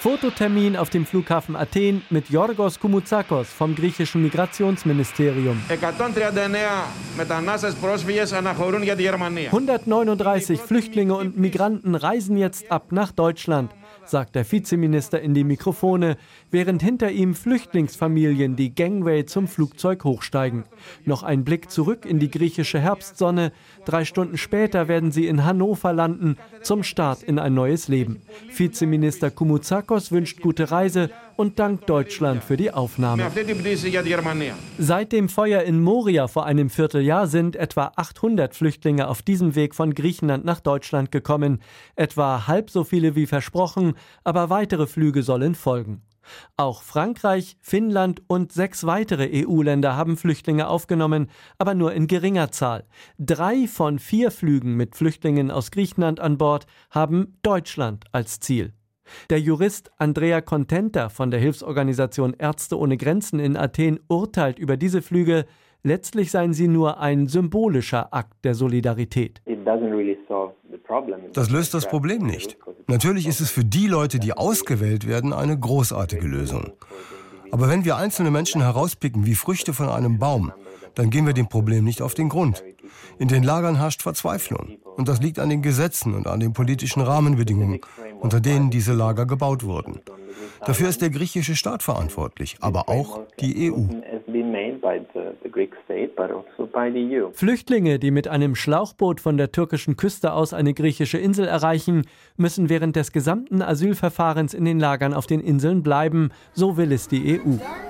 Fototermin auf dem Flughafen Athen mit Yorgos Koumoutsakos vom griechischen Migrationsministerium. 139 Flüchtlinge und Migranten reisen jetzt ab nach Deutschland sagt der Vizeminister in die Mikrofone, während hinter ihm Flüchtlingsfamilien die Gangway zum Flugzeug hochsteigen. Noch ein Blick zurück in die griechische Herbstsonne. Drei Stunden später werden sie in Hannover landen, zum Start in ein neues Leben. Vizeminister Koumoutsakos wünscht gute Reise und dankt Deutschland für die Aufnahme. Seit dem Feuer in Moria vor einem Vierteljahr sind etwa 800 Flüchtlinge auf diesem Weg von Griechenland nach Deutschland gekommen. Etwa halb so viele wie versprochen, aber weitere Flüge sollen folgen. Auch Frankreich, Finnland und sechs weitere EU-Länder haben Flüchtlinge aufgenommen, aber nur in geringer Zahl. Drei von vier Flügen mit Flüchtlingen aus Griechenland an Bord haben Deutschland als Ziel. Der Jurist Andrea Contenta von der Hilfsorganisation Ärzte ohne Grenzen in Athen urteilt über diese Flüge, letztlich seien sie nur ein symbolischer Akt der Solidarität. Das löst das Problem nicht. Natürlich ist es für die Leute, die ausgewählt werden, eine großartige Lösung. Aber wenn wir einzelne Menschen herauspicken wie Früchte von einem Baum, dann gehen wir dem Problem nicht auf den Grund. In den Lagern herrscht Verzweiflung. Und das liegt an den Gesetzen und an den politischen Rahmenbedingungen, unter denen diese Lager gebaut wurden. Dafür ist der griechische Staat verantwortlich, aber auch die EU. Flüchtlinge, die mit einem Schlauchboot von der türkischen Küste aus eine griechische Insel erreichen, müssen während des gesamten Asylverfahrens in den Lagern auf den Inseln bleiben, so will es die EU.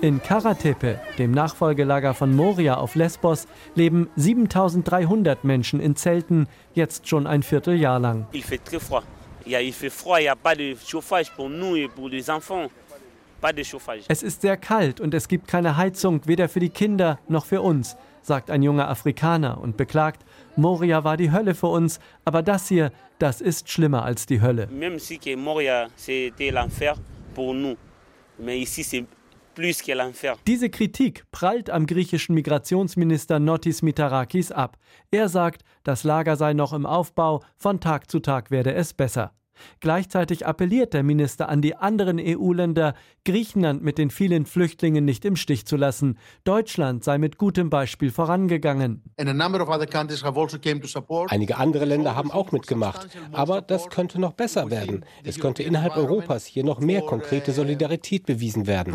In Karatepe, dem Nachfolgelager von Moria auf Lesbos, leben 7300 Menschen in Zelten, jetzt schon ein Vierteljahr lang. Es ist sehr kalt und es gibt keine Heizung, weder für die Kinder noch für uns, sagt ein junger Afrikaner und beklagt, Moria war die Hölle für uns, aber das hier, das ist schlimmer als die Hölle. Même si Moria c'était l'enfer pour nous, mais ici c'est diese Kritik prallt am griechischen Migrationsminister Notis Mitarakis ab. Er sagt, das Lager sei noch im Aufbau, von Tag zu Tag werde es besser. Gleichzeitig appelliert der Minister an die anderen EU-Länder, Griechenland mit den vielen Flüchtlingen nicht im Stich zu lassen. Deutschland sei mit gutem Beispiel vorangegangen. Also Einige andere Länder haben auch mitgemacht, aber das könnte noch besser werden. Es könnte innerhalb Europas hier noch mehr konkrete Solidarität bewiesen werden.